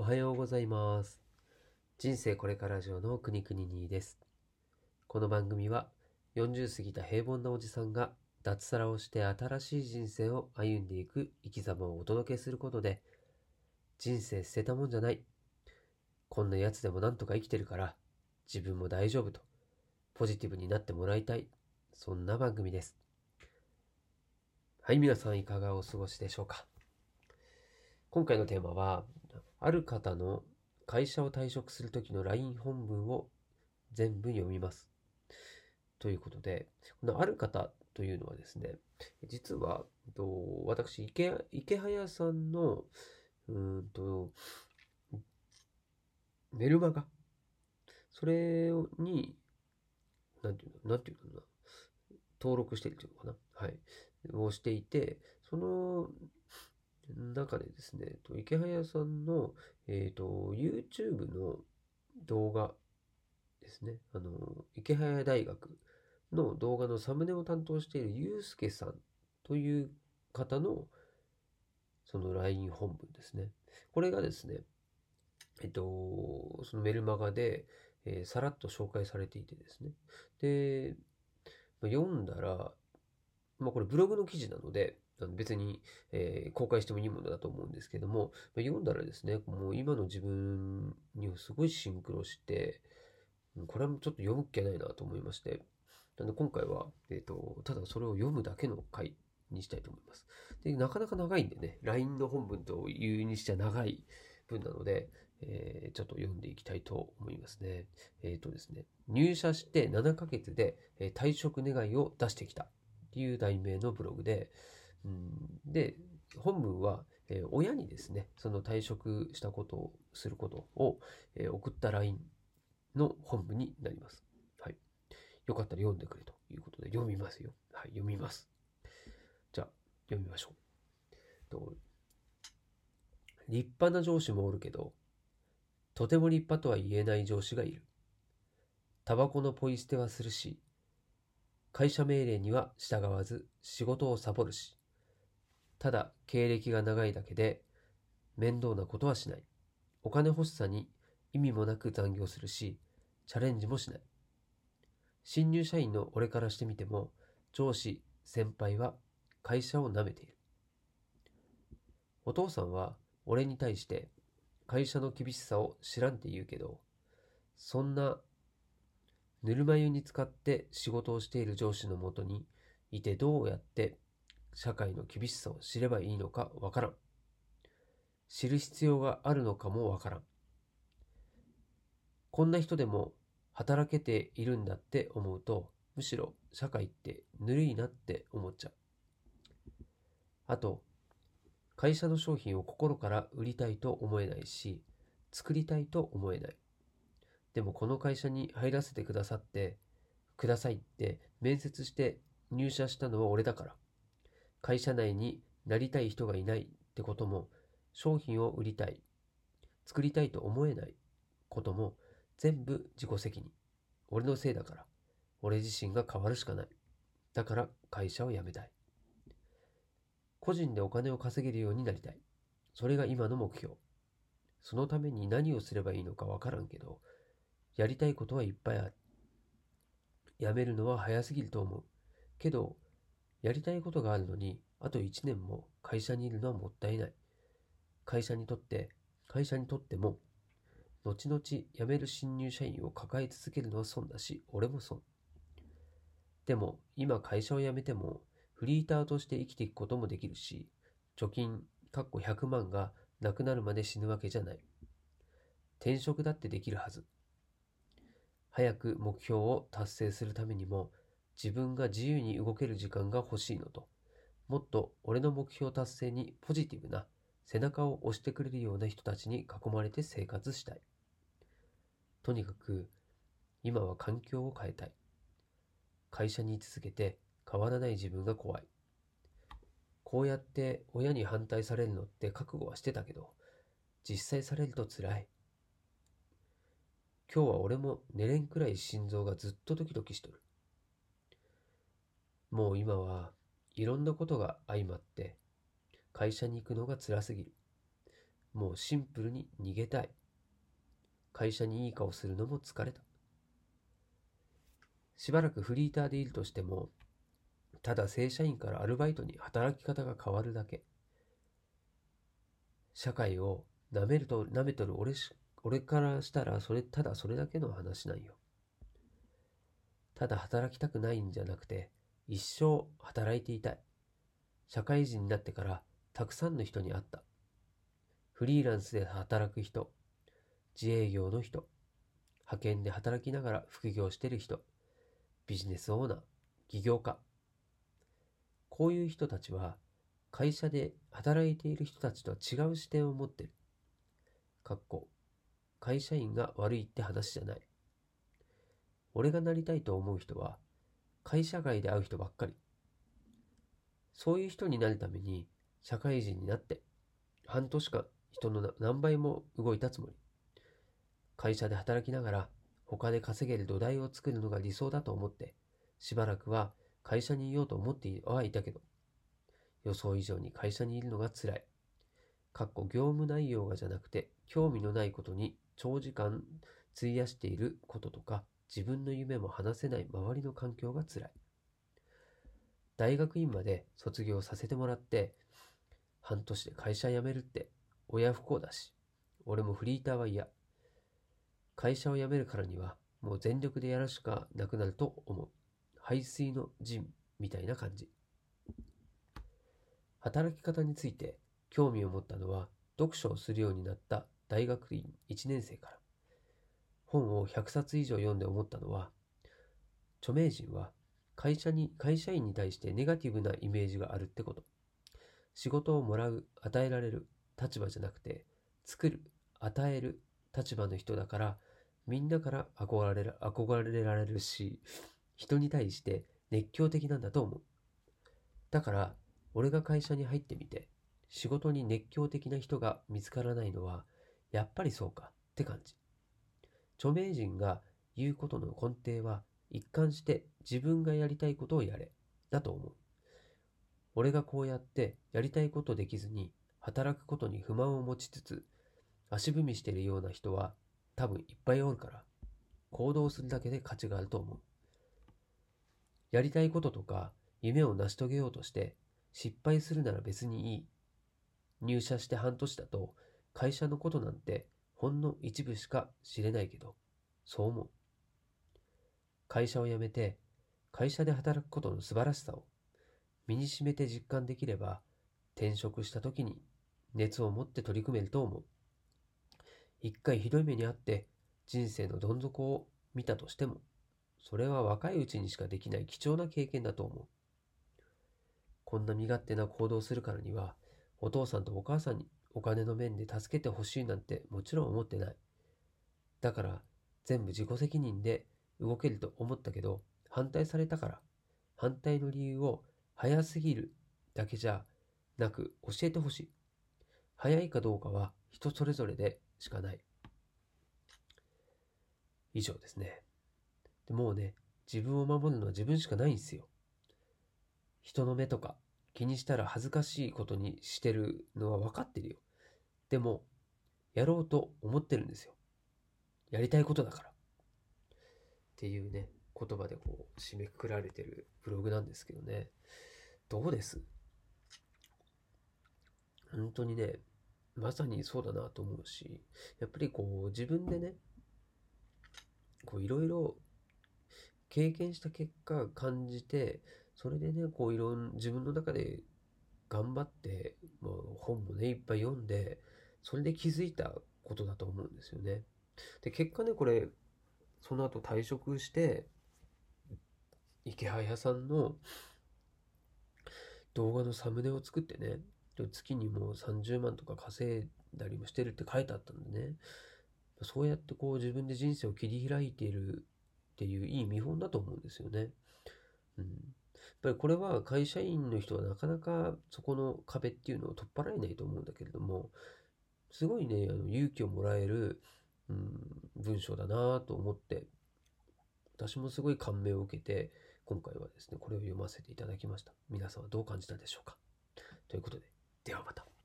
おはようございます。人生これから上の国々にです。この番組は40過ぎた平凡なおじさんが脱サラをして新しい人生を歩んでいく生き様をお届けすることで人生捨てたもんじゃない。こんなやつでもなんとか生きてるから自分も大丈夫とポジティブになってもらいたい。そんな番組です。はい、皆さんいかがお過ごしでしょうか。今回のテーマは、ある方の会社を退職する時の LINE 本文を全部読みます。ということで、このある方というのはですね、実は、と私、池池早さんの、うんと、メルマガ、それに、なんていうの、なんていうのかな、登録しているというのかな、はい、をしていて、その中でですね、池早さんの、えー、と YouTube の動画ですね、あの池早大学の動画のサムネを担当しているゆうすけさんという方のその LINE 本文ですね。これがですね、えっと、そのメルマガで、えーさらっと紹介されていてですね。で、ま読んだら、まあこれブログの記事なので、別に、えー公開してもいいものだと思うんですけども、まあ読んだらですね、もう今の自分にすごいシンクロして、これはちょっと読むっきゃないなと思いまして、なので今回は、えっ、と、ただそれを読むだけの回にしたいと思います。で、なかなか長いんでね、LINE の本文というにしては長い文なので、えーちょっと読んでいきたいと思いますね。えっ、とですね、入社して7ヶ月で、退職願いを出してきたっていう題名のブログで、うん、で、本文は、えー親にですね、その退職したことをすることを、えー送った LINE の本文になります。はい。よかったら読んでくれということで読みますよ。はい、読みます。じゃあ、読みましょう。と立派な上司もおるけど、とても立派とは言えない上司がいる。タバコのポイ捨てはするし、会社命令には従わず仕事をサボるし、ただ経歴が長いだけで面倒なことはしない。お金欲しさに意味もなく残業するし、チャレンジもしない。新入社員の俺からしてみても、上司、先輩は会社を舐めている。お父さんは俺に対して会社の厳しさを知らんって言うけど、そんなぬるま湯に使って仕事をしている上司のもとにいてどうやって社会の厳しさを知ればいいのかわからん。知る必要があるのかもわからん。こんな人でも働けているんだって思うと、むしろ社会ってぬるいなって思っちゃう。あと、会社の商品を心から売りたいと思えないし、作りたいと思えない。でもこの会社に入らせてくださって、くださいって面接して入社したのは俺だから。会社内になりたい人がいないってことも、商品を売りたい、作りたいと思えないことも、全部自己責任。俺のせいだから。俺自身が変わるしかない。だから会社を辞めたい。個人でお金を稼げるようになりたい。それが今の目標。そのために何をすればいいのかわからんけど、やりたいことはいっぱいある。辞めるのは早すぎると思う。けど、やりたいことがあるのに、あと1年も会社にいるのはもったいない。会社にとって、会社にとっても、後々辞める新入社員を抱え続けるのは損だし、俺も損。でも、今会社を辞めても、フリーターとして生きていくこともできるし、貯金、かっこ100万がなくなるまで死ぬわけじゃない。転職だってできるはず。早く目標を達成するためにも、自分が自由に動ける時間が欲しいのと、もっと俺の目標達成にポジティブな背中を押してくれるような人たちに囲まれて生活したい。とにかく、今は環境を変えたい。会社に居続けて変わらない自分が怖い。こうやって親に反対されるのって覚悟はしてたけど、実際されると辛い。今日は俺も寝れんくらい心臓がずっとドキドキしとる。もう今はいろんなことが相まって会社に行くのが辛すぎる。もうシンプルに逃げたい。会社にいい顔するのも疲れた。しばらくフリーターでいるとしても、ただ正社員からアルバイトに働き方が変わるだけ。社会を舐めると、舐めとる俺し、俺からしたらそれ、ただそれだけの話なんよ。ただ働きたくないんじゃなくて、一生働いていたい。社会人になってからたくさんの人に会った。フリーランスで働く人、自営業の人、派遣で働きながら副業してる人、ビジネスオーナー、起業家。こういう人たちは会社で働いている人たちとは違う視点を持ってる。かっこ、会社員が悪いって話じゃない。俺がなりたいと思う人は会社外で会う人ばっかり。そういう人になるために社会人になって半年間人の何倍も動いたつもり。会社で働きながら他で稼げる土台を作るのが理想だと思ってしばらくは会社にいようと思ってはいたけど予想以上に会社にいるのが辛い。かっこ業務内容がじゃなくて興味のないことに長時間費やしていることとか自分の夢も話せない周りの環境が辛い。大学院まで卒業させてもらって、半年で会社辞めるって親不幸だし、俺もフリーターは嫌。会社を辞めるからにはもう全力でやるしかなくなると思う。排水の陣みたいな感じ。働き方について興味を持ったのは読書をするようになった大学院1年生から。本を100冊以上読んで思ったのは、著名人は会社に、会社員に対してネガティブなイメージがあるってこと。仕事をもらう、与えられる立場じゃなくて、作る、与える立場の人だから、みんなから憧れ憧れられるし、人に対して熱狂的なんだと思う。だから、俺が会社に入ってみて、仕事に熱狂的な人が見つからないのは、やっぱりそうかって感じ。著名人が言うことの根底は、一貫して自分がやりたいことをやれ、だと思う。俺がこうやってやりたいことできずに働くことに不満を持ちつつ足踏みしているような人は多分いっぱいおるから行動するだけで価値があると思う。やりたいこととか夢を成し遂げようとして失敗するなら別にいい。入社して半年だと会社のことなんてほんの一部しか知れないけど、そう思う。会社を辞めて会社で働くことの素晴らしさを身にしめて実感できれば転職した時に熱を持って取り組めると思う。一回ひどい目にあって人生のどん底を見たとしてもそれは若いうちにしかできない貴重な経験だと思う。こんな身勝手な行動するからにはお父さんとお母さんにお金の面で助けてほしいなんてもちろん思ってない。だから全部自己責任で動けると思ったけど、反対されたから、反対の理由を早すぎるだけじゃなく教えてほしい。早いかどうかは人それぞれでしかない。以上ですね。でもうね、自分を守るのは自分しかないんですよ。人の目とか気にしたら恥ずかしいことにしてるのは分かってるよ。でも、やろうと思ってるんですよ。やりたいことだから。っていうね、言葉でこう締めくくられてるブログなんですけどね。どうです？本当にね、まさにそうだなと思うし、やっぱりこう自分でね、こういろいろ経験した結果感じて、それでね、こういろん自分の中で頑張って、もう本もね、いっぱい読んで、それで気づいたことだと思うんですよね。で、結果ね、これ、その後退職して、池早さんの動画のサムネを作ってね、月にもう30万とか稼いだりもしてるって書いてあったんでね、そうやってこう自分で人生を切り開いているっていういい見本だと思うんですよね。うん。やっぱりこれは会社員の人はなかなかそこの壁っていうのを取っ払えないと思うんだけれども、すごいね、あの勇気をもらえる、うん、文章だなと思って、私もすごい感銘を受けて、今回はですね、これを読ませていただきました。皆さんはどう感じたでしょうかということで、ではまた。